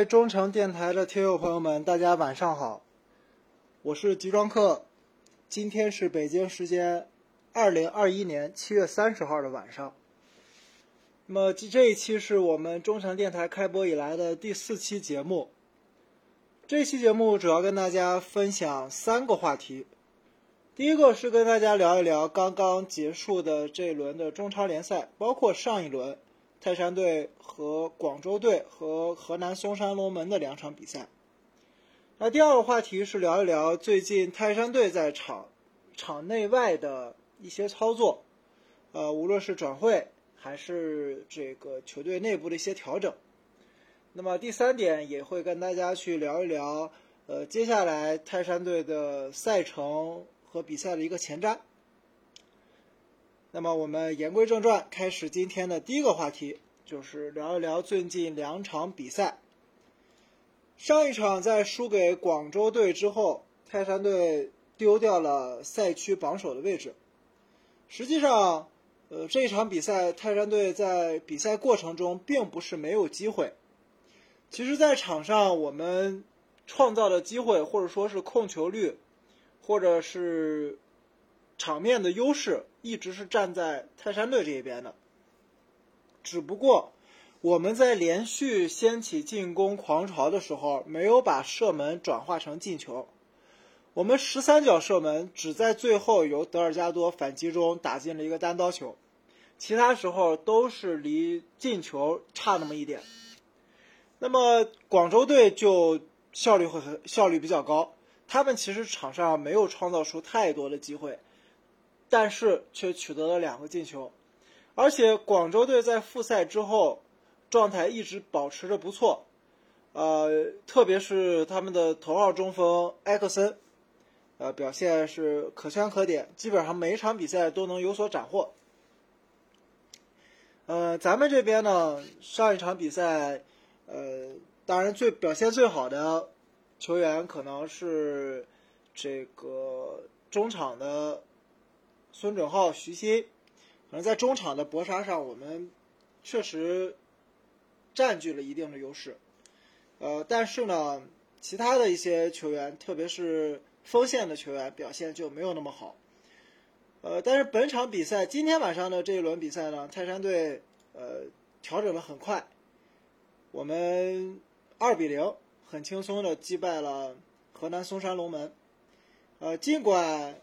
位中诚电台的听友朋友们，大家晚上好，我是集装客。今天是北京时间二零二一年七月三十号的晚上。那么这这一期是我们中诚电台开播以来的第四期节目。这期节目主要跟大家分享三个话题。第一个是跟大家聊一聊刚刚结束的这一轮的中超联赛，包括上一轮。泰山队和广州队和河南嵩山龙门的两场比赛。那第二个话题是聊一聊最近泰山队在场场内外的一些操作，呃，无论是转会还是这个球队内部的一些调整。那么第三点也会跟大家去聊一聊，呃，接下来泰山队的赛程和比赛的一个前瞻。那么我们言归正传，开始今天的第一个话题，就是聊一聊最近两场比赛。上一场在输给广州队之后，泰山队丢掉了赛区榜首的位置。实际上，呃，这场比赛泰山队在比赛过程中并不是没有机会。其实，在场上我们创造的机会，或者说是控球率，或者是。场面的优势一直是站在泰山队这一边的，只不过我们在连续掀起进攻狂潮的时候，没有把射门转化成进球。我们十三脚射门只在最后由德尔加多反击中打进了一个单刀球，其他时候都是离进球差那么一点。那么广州队就效率会很效率比较高，他们其实场上没有创造出太多的机会。但是却取得了两个进球，而且广州队在复赛之后状态一直保持着不错，呃，特别是他们的头号中锋埃克森，呃，表现是可圈可点，基本上每一场比赛都能有所斩获。呃，咱们这边呢，上一场比赛，呃，当然最表现最好的球员可能是这个中场的。孙准浩、徐新，可能在中场的搏杀上，我们确实占据了一定的优势。呃，但是呢，其他的一些球员，特别是锋线的球员，表现就没有那么好。呃，但是本场比赛，今天晚上的这一轮比赛呢，泰山队呃调整的很快，我们二比零很轻松的击败了河南嵩山龙门。呃，尽管。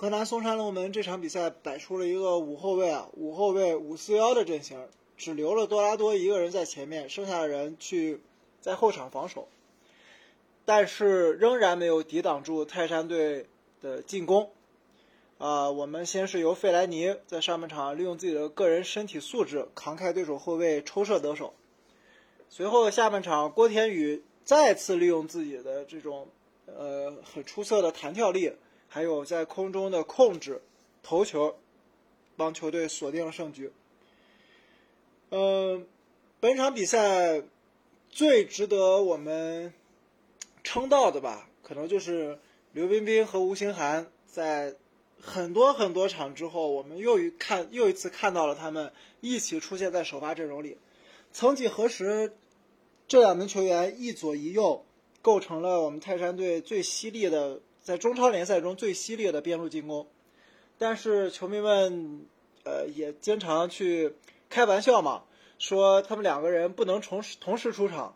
河南嵩山龙门这场比赛摆出了一个五后卫啊，五后卫五四幺的阵型，只留了多拉多一个人在前面，剩下的人去在后场防守，但是仍然没有抵挡住泰山队的进攻。啊，我们先是由费莱尼在上半场利用自己的个人身体素质扛开对手后卫抽射得手，随后下半场郭田雨再次利用自己的这种呃很出色的弹跳力。还有在空中的控制、头球，帮球队锁定了胜局。嗯，本场比赛最值得我们称道的吧，可能就是刘彬彬和吴兴涵在很多很多场之后，我们又一看又一次看到了他们一起出现在首发阵容里。曾几何时，这两名球员一左一右，构成了我们泰山队最犀利的。在中超联赛中最犀利的边路进攻，但是球迷们，呃，也经常去开玩笑嘛，说他们两个人不能同时同时出场，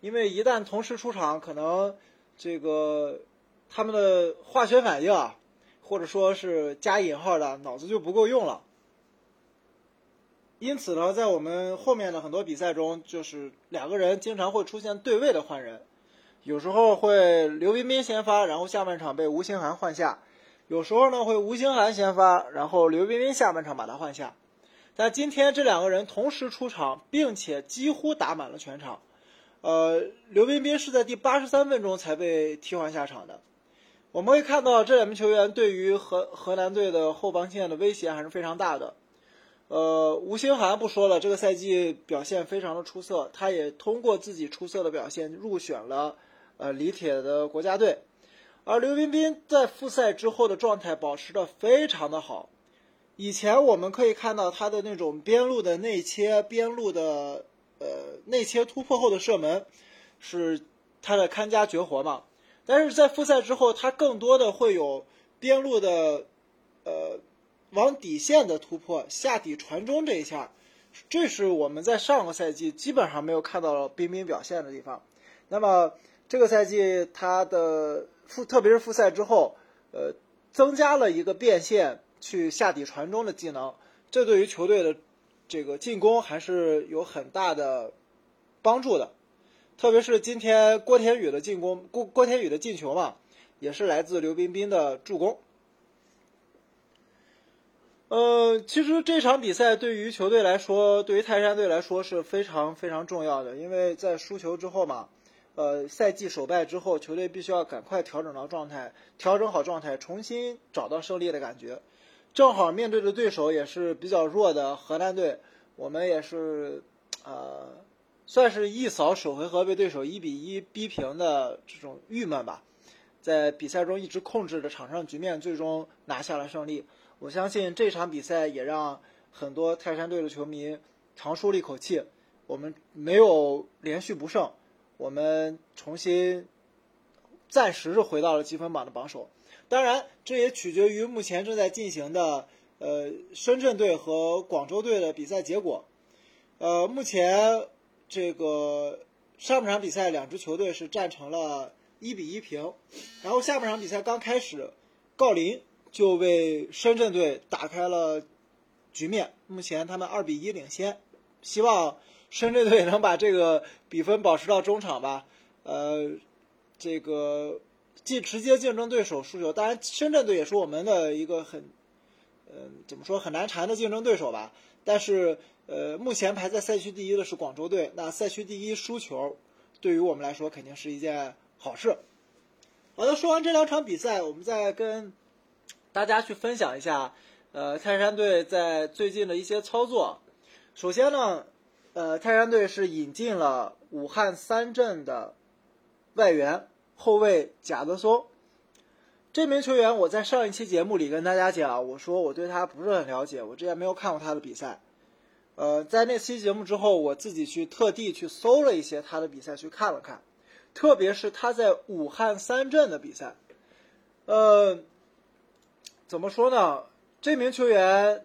因为一旦同时出场，可能这个他们的化学反应啊，或者说是加引号的脑子就不够用了。因此呢，在我们后面的很多比赛中，就是两个人经常会出现对位的换人。有时候会刘彬彬先发，然后下半场被吴兴涵换下；有时候呢会吴兴涵先发，然后刘彬彬下半场把他换下。但今天这两个人同时出场，并且几乎打满了全场。呃，刘彬彬是在第八十三分钟才被替换下场的。我们会看到这两名球员对于河河南队的后防线的威胁还是非常大的。呃，吴兴涵不说了，这个赛季表现非常的出色，他也通过自己出色的表现入选了。呃，李铁的国家队，而刘彬彬在复赛之后的状态保持的非常的好。以前我们可以看到他的那种边路的内切、边路的呃内切突破后的射门，是他的看家绝活嘛。但是在复赛之后，他更多的会有边路的呃往底线的突破，下底传中这一下，这是我们在上个赛季基本上没有看到彬彬表现的地方。那么这个赛季他的复，特别是复赛之后，呃，增加了一个变线去下底传中的技能，这对于球队的这个进攻还是有很大的帮助的。特别是今天郭天宇的进攻，郭郭天宇的进球嘛，也是来自刘彬彬的助攻。呃，其实这场比赛对于球队来说，对于泰山队来说是非常非常重要的，因为在输球之后嘛，呃，赛季首败之后，球队必须要赶快调整到状态，调整好状态，重新找到胜利的感觉。正好面对的对手也是比较弱的河南队，我们也是，呃。算是一扫首回合被对手一比一逼平的这种郁闷吧，在比赛中一直控制着场上局面，最终拿下了胜利。我相信这场比赛也让很多泰山队的球迷长舒了一口气。我们没有连续不胜，我们重新暂时是回到了积分榜的榜首。当然，这也取决于目前正在进行的呃深圳队和广州队的比赛结果。呃，目前。这个上半场比赛，两支球队是战成了一比一平，然后下半场比赛刚开始，郜林就为深圳队打开了局面，目前他们二比一领先，希望深圳队能把这个比分保持到中场吧。呃，这个既直接竞争对手输球，当然深圳队也是我们的一个很，嗯，怎么说很难缠的竞争对手吧，但是。呃，目前排在赛区第一的是广州队。那赛区第一输球，对于我们来说肯定是一件好事。好的，说完这两场比赛，我们再跟大家去分享一下，呃，泰山队在最近的一些操作。首先呢，呃，泰山队是引进了武汉三镇的外援后卫贾德松。这名球员，我在上一期节目里跟大家讲，我说我对他不是很了解，我之前没有看过他的比赛。呃，在那期节目之后，我自己去特地去搜了一些他的比赛，去看了看，特别是他在武汉三镇的比赛。呃，怎么说呢？这名球员，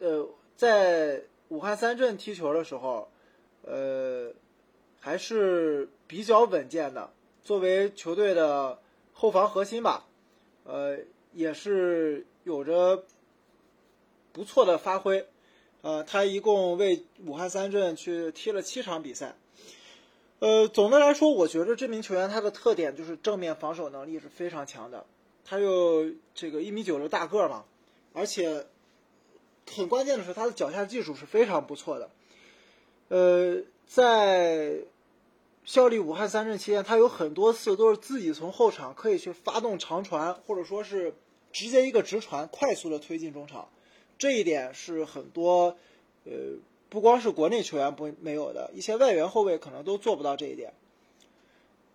呃，在武汉三镇踢球的时候，呃，还是比较稳健的。作为球队的后防核心吧，呃，也是有着不错的发挥。呃，他一共为武汉三镇去踢了七场比赛。呃，总的来说，我觉得这名球员他的特点就是正面防守能力是非常强的。他有这个一米九的大个儿嘛，而且很关键的是他的脚下技术是非常不错的。呃，在效力武汉三镇期间，他有很多次都是自己从后场可以去发动长传，或者说是直接一个直传，快速的推进中场。这一点是很多，呃，不光是国内球员不没有的，一些外援后卫可能都做不到这一点。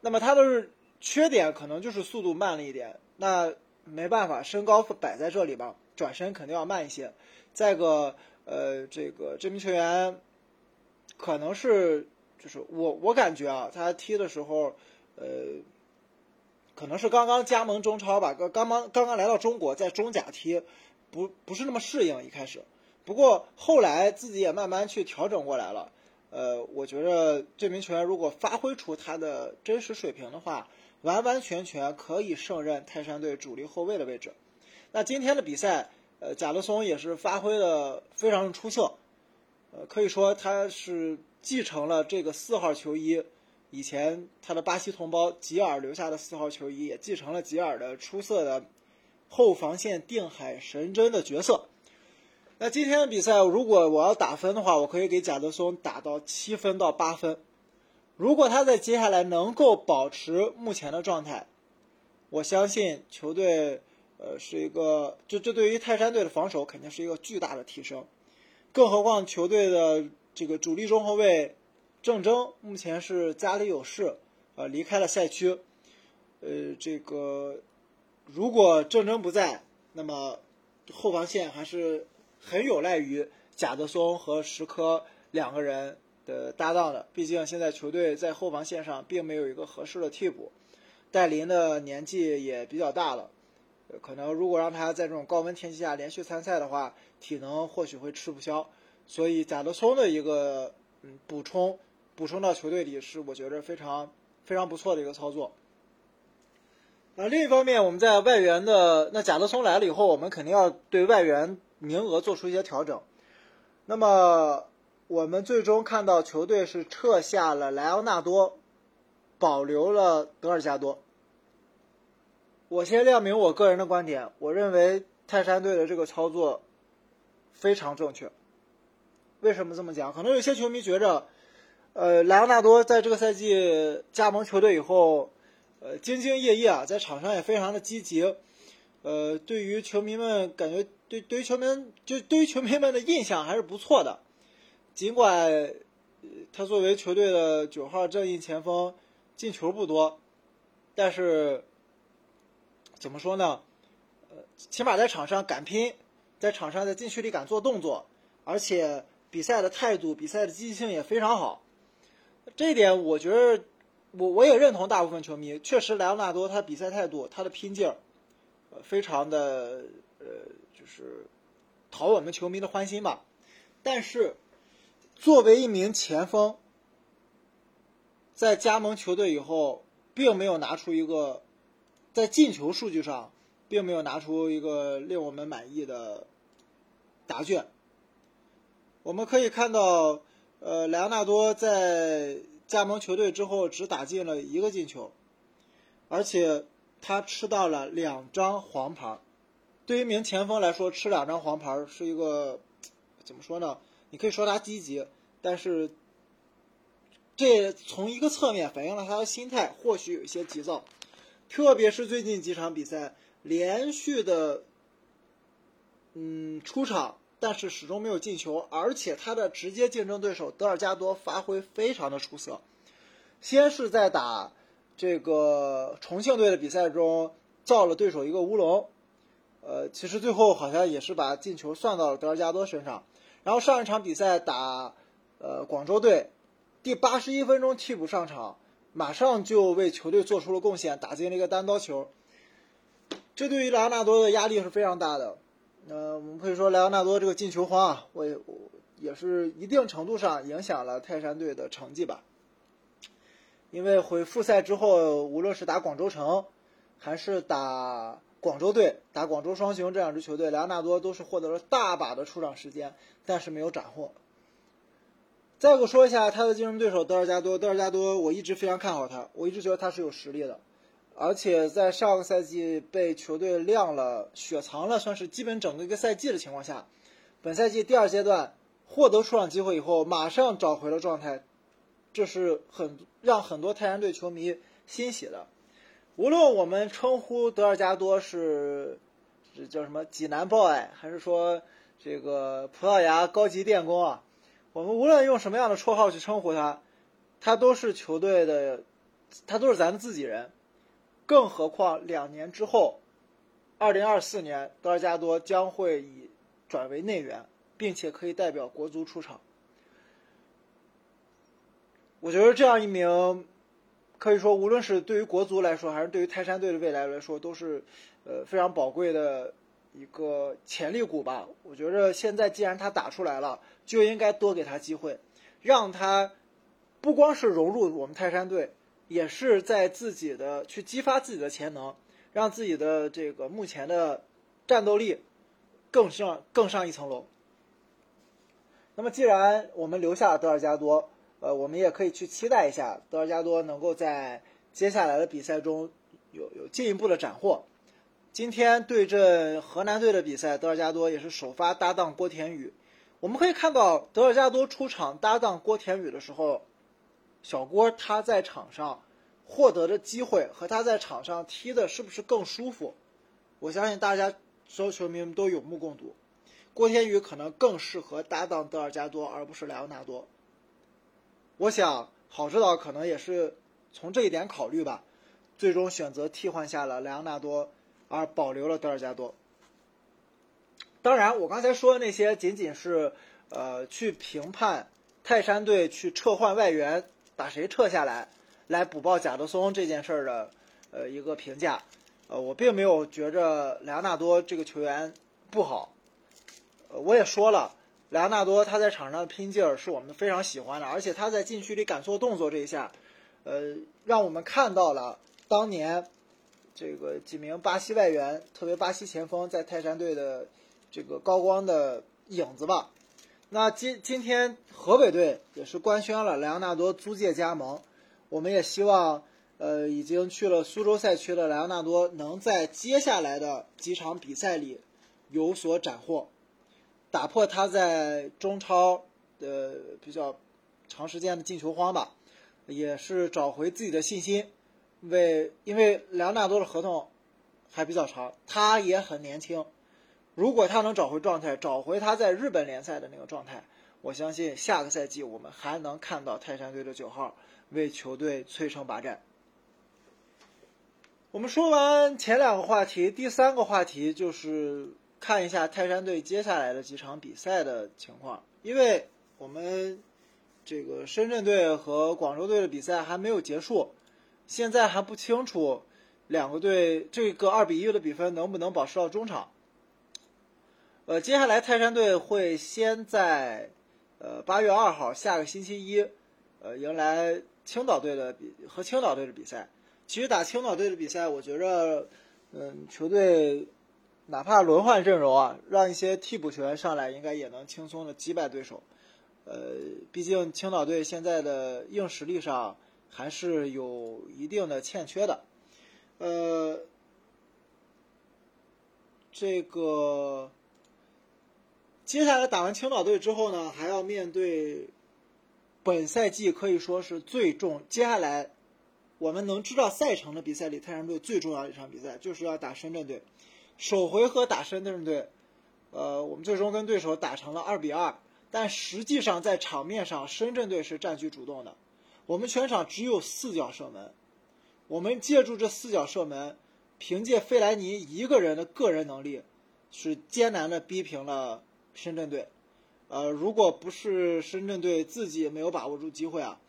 那么他的缺点可能就是速度慢了一点，那没办法，身高摆在这里吧，转身肯定要慢一些。再个，呃，这个这名球员可能是，就是我我感觉啊，他踢的时候，呃，可能是刚刚加盟中超吧，刚刚刚刚来到中国，在中甲踢。不不是那么适应一开始，不过后来自己也慢慢去调整过来了。呃，我觉得这名球员如果发挥出他的真实水平的话，完完全全可以胜任泰山队主力后卫的位置。那今天的比赛，呃，贾德松也是发挥的非常出色，呃，可以说他是继承了这个四号球衣，以前他的巴西同胞吉尔留下的四号球衣，也继承了吉尔的出色的。后防线定海神针的角色。那今天的比赛，如果我要打分的话，我可以给贾德松打到七分到八分。如果他在接下来能够保持目前的状态，我相信球队，呃，是一个，这这对于泰山队的防守肯定是一个巨大的提升。更何况球队的这个主力中后卫郑铮目前是家里有事，呃，离开了赛区，呃，这个。如果郑铮不在，那么后防线还是很有赖于贾德松和石科两个人的搭档的。毕竟现在球队在后防线上并没有一个合适的替补，戴林的年纪也比较大了，可能如果让他在这种高温天气下连续参赛的话，体能或许会吃不消。所以贾德松的一个嗯补充补充到球队里是我觉得非常非常不错的一个操作。啊，另一方面，我们在外援的那贾德松来了以后，我们肯定要对外援名额做出一些调整。那么我们最终看到球队是撤下了莱昂纳多，保留了德尔加多。我先亮明我个人的观点，我认为泰山队的这个操作非常正确。为什么这么讲？可能有些球迷觉着，呃，莱昂纳多在这个赛季加盟球队以后，呃，兢兢业业啊，在场上也非常的积极，呃，对于球迷们感觉对对于球迷就对于球迷们的印象还是不错的。尽管他作为球队的九号正印前锋，进球不多，但是怎么说呢？呃，起码在场上敢拼，在场上在禁区里敢做动作，而且。比赛的态度，比赛的积极性也非常好，这一点我觉得，我我也认同大部分球迷。确实，莱昂纳多他比赛态度，他的拼劲儿，呃，非常的呃，就是讨我们球迷的欢心吧。但是，作为一名前锋，在加盟球队以后，并没有拿出一个在进球数据上，并没有拿出一个令我们满意的答卷。我们可以看到，呃，莱昂纳多在加盟球队之后只打进了一个进球，而且他吃到了两张黄牌。对于一名前锋来说，吃两张黄牌是一个怎么说呢？你可以说他积极，但是这从一个侧面反映了他的心态或许有一些急躁，特别是最近几场比赛连续的嗯出场。但是始终没有进球，而且他的直接竞争对手德尔加多发挥非常的出色。先是在打这个重庆队的比赛中造了对手一个乌龙，呃，其实最后好像也是把进球算到了德尔加多身上。然后上一场比赛打呃广州队，第八十一分钟替补上场，马上就为球队做出了贡献，打进了一个单刀球。这对于莱昂纳多的压力是非常大的。呃，我们可以说莱昂纳多这个进球荒啊，我也也是一定程度上影响了泰山队的成绩吧。因为回复赛之后，无论是打广州城，还是打广州队、打广州双雄这两支球队，莱昂纳多都是获得了大把的出场时间，但是没有斩获。再给我说一下他的竞争对手德尔加多，德尔加多我一直非常看好他，我一直觉得他是有实力的。而且在上个赛季被球队晾了、雪藏了，算是基本整个一个赛季的情况下，本赛季第二阶段获得出场机会以后，马上找回了状态，这是很让很多泰山队球迷欣喜的。无论我们称呼德尔加多是这叫什么济南 boy，还是说这个葡萄牙高级电工啊，我们无论用什么样的绰号去称呼他，他都是球队的，他都是咱们自己人。更何况两年之后，二零二四年德尔加多将会以转为内援，并且可以代表国足出场。我觉得这样一名，可以说无论是对于国足来说，还是对于泰山队的未来来说，都是呃非常宝贵的一个潜力股吧。我觉得现在既然他打出来了，就应该多给他机会，让他不光是融入我们泰山队。也是在自己的去激发自己的潜能，让自己的这个目前的战斗力更上更上一层楼。那么，既然我们留下了德尔加多，呃，我们也可以去期待一下德尔加多能够在接下来的比赛中有有进一步的斩获。今天对阵河南队的比赛，德尔加多也是首发搭档郭田雨。我们可以看到，德尔加多出场搭档郭田雨的时候。小郭他在场上获得的机会和他在场上踢的是不是更舒服？我相信大家所有球迷们都有目共睹。郭天宇可能更适合搭档德尔加多，而不是莱昂纳多。我想郝指导可能也是从这一点考虑吧，最终选择替换下了莱昂纳多，而保留了德尔加多。当然，我刚才说的那些仅仅是呃去评判。泰山队去撤换外援，把谁撤下来，来补报贾德松这件事儿的呃一个评价。呃，我并没有觉着莱昂纳多这个球员不好。呃，我也说了，莱昂纳多他在场上的拼劲儿是我们非常喜欢的，而且他在禁区里敢做动作这一下，呃，让我们看到了当年这个几名巴西外援，特别巴西前锋在泰山队的这个高光的影子吧。那今今天河北队也是官宣了莱昂纳多租借加盟，我们也希望，呃，已经去了苏州赛区的莱昂纳多能在接下来的几场比赛里有所斩获。打破他在中超的比较长时间的进球荒吧，也是找回自己的信心。为因为莱昂纳多的合同还比较长，他也很年轻。如果他能找回状态，找回他在日本联赛的那个状态，我相信下个赛季我们还能看到泰山队的九号为球队摧城拔寨。我们说完前两个话题，第三个话题就是。看一下泰山队接下来的几场比赛的情况，因为我们这个深圳队和广州队的比赛还没有结束，现在还不清楚两个队这个二比一的比分能不能保持到中场。呃，接下来泰山队会先在呃八月二号下个星期一，呃迎来青岛队的比和青岛队的比赛。其实打青岛队的比赛，我觉着，嗯，球队。哪怕轮换阵容啊，让一些替补球员上来，应该也能轻松的击败对手。呃，毕竟青岛队现在的硬实力上还是有一定的欠缺的。呃，这个接下来打完青岛队之后呢，还要面对本赛季可以说是最重。接下来我们能知道赛程的比赛里，泰山队最重要的一场比赛就是要打深圳队。首回合打深圳队，呃，我们最终跟对手打成了二比二，但实际上在场面上，深圳队是占据主动的。我们全场只有四脚射门，我们借助这四脚射门，凭借费莱尼一个人的个人能力，是艰难的逼平了深圳队。呃，如果不是深圳队自己没有把握住机会啊，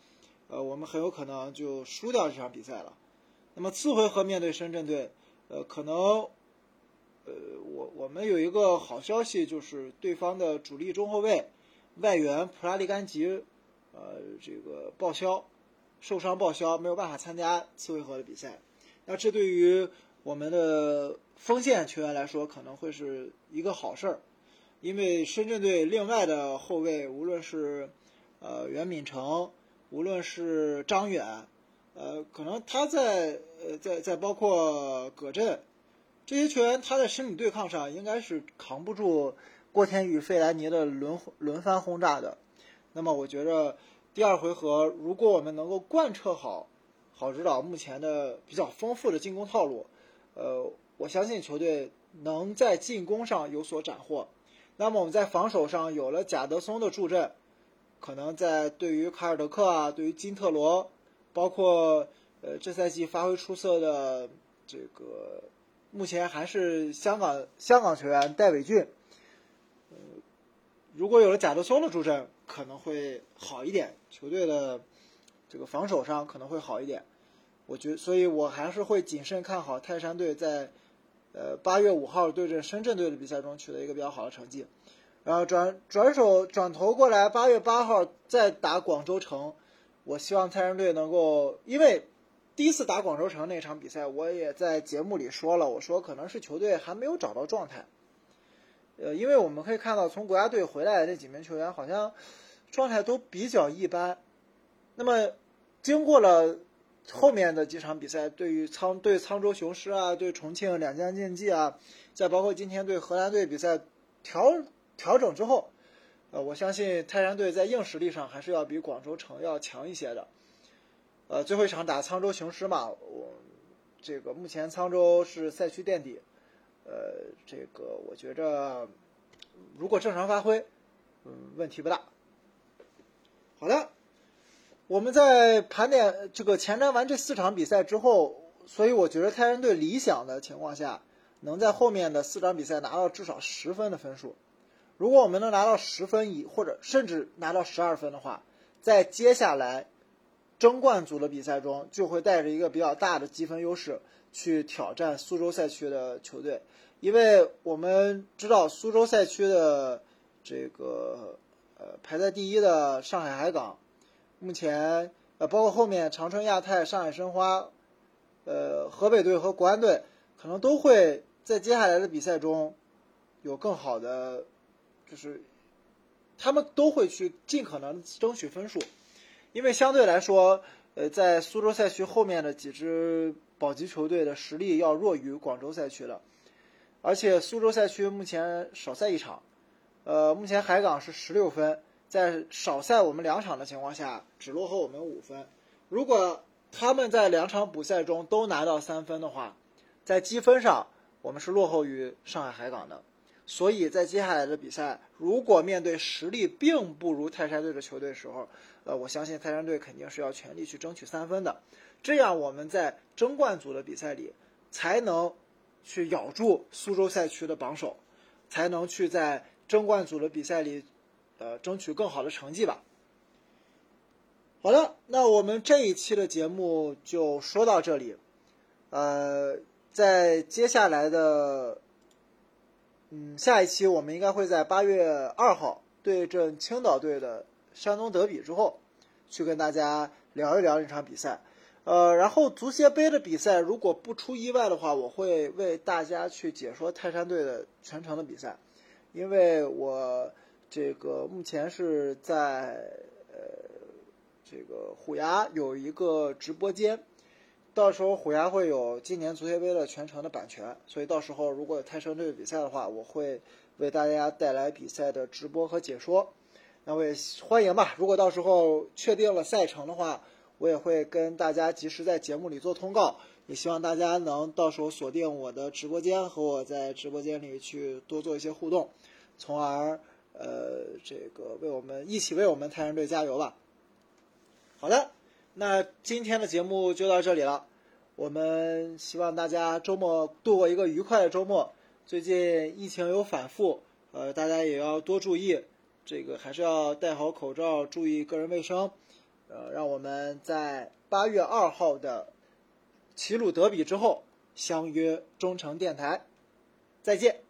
呃，我们很有可能就输掉这场比赛了。那么次回合面对深圳队，呃，可能。呃，我我们有一个好消息，就是对方的主力中后卫外援普拉利甘吉，呃，这个报销，受伤报销，没有办法参加次回合的比赛。那这对于我们的锋线球员来说，可能会是一个好事儿，因为深圳队另外的后卫，无论是呃袁敏成，无论是张远，呃，可能他在呃在在包括葛振。这些球员他在身体对抗上应该是扛不住郭天宇、费莱尼的轮轮番轰炸的。那么，我觉着第二回合如果我们能够贯彻好郝指导目前的比较丰富的进攻套路，呃，我相信球队能在进攻上有所斩获。那么我们在防守上有了贾德松的助阵，可能在对于卡尔德克啊、对于金特罗，包括呃这赛季发挥出色的这个。目前还是香港香港球员戴伟俊，呃，如果有了贾德松的助阵，可能会好一点，球队的这个防守上可能会好一点。我觉，所以我还是会谨慎看好泰山队在呃八月五号对阵深圳队的比赛中取得一个比较好的成绩。然后转转手转头过来，八月八号再打广州城，我希望泰山队能够因为。第一次打广州城那场比赛，我也在节目里说了，我说可能是球队还没有找到状态。呃，因为我们可以看到，从国家队回来的那几名球员好像状态都比较一般。那么，经过了后面的几场比赛，对于沧对沧州雄狮啊，对重庆两江竞技啊，再包括今天对荷兰队比赛调调整之后，呃，我相信泰山队在硬实力上还是要比广州城要强一些的。呃，最后一场打沧州雄狮嘛，我这个目前沧州是赛区垫底，呃，这个我觉着如果正常发挥，嗯，问题不大。好的，我们在盘点这个前瞻完这四场比赛之后，所以我觉得泰山队理想的情况下，能在后面的四场比赛拿到至少十分的分数。如果我们能拿到十分以或者甚至拿到十二分的话，在接下来争冠组的比赛中，就会带着一个比较大的积分优势去挑战苏州赛区的球队，因为我们知道苏州赛区的这个呃排在第一的上海海港，目前呃包括后面长春亚泰、上海申花。呃，河北队和国安队可能都会在接下来的比赛中有更好的，就是他们都会去尽可能争取分数，因为相对来说，呃，在苏州赛区后面的几支保级球队的实力要弱于广州赛区了，而且苏州赛区目前少赛一场，呃，目前海港是十六分，在少赛我们两场的情况下，只落后我们五分，如果。他们在两场补赛中都拿到三分的话，在积分上我们是落后于上海海港的，所以在接下来的比赛，如果面对实力并不如泰山队的球队时候，呃，我相信泰山队肯定是要全力去争取三分的，这样我们在争冠组的比赛里才能去咬住苏州赛区的榜首，才能去在争冠组的比赛里，呃，争取更好的成绩吧。好的，那我们这一期的节目就说到这里。呃，在接下来的，嗯，下一期我们应该会在八月二号对阵青岛队的山东德比之后，去跟大家聊一聊这场比赛。呃，然后足协杯的比赛，如果不出意外的话，我会为大家去解说泰山队的全程的比赛，因为我这个目前是在呃。这个虎牙有一个直播间，到时候虎牙会有今年足协杯的全程的版权，所以到时候如果有泰山队的比赛的话，我会为大家带来比赛的直播和解说。那我也欢迎吧。如果到时候确定了赛程的话，我也会跟大家及时在节目里做通告。也希望大家能到时候锁定我的直播间，和我在直播间里去多做一些互动，从而呃这个为我们一起为我们泰山队加油吧。好的，那今天的节目就到这里了。我们希望大家周末度过一个愉快的周末。最近疫情有反复，呃，大家也要多注意，这个还是要戴好口罩，注意个人卫生。呃，让我们在八月二号的齐鲁德比之后相约中城电台，再见。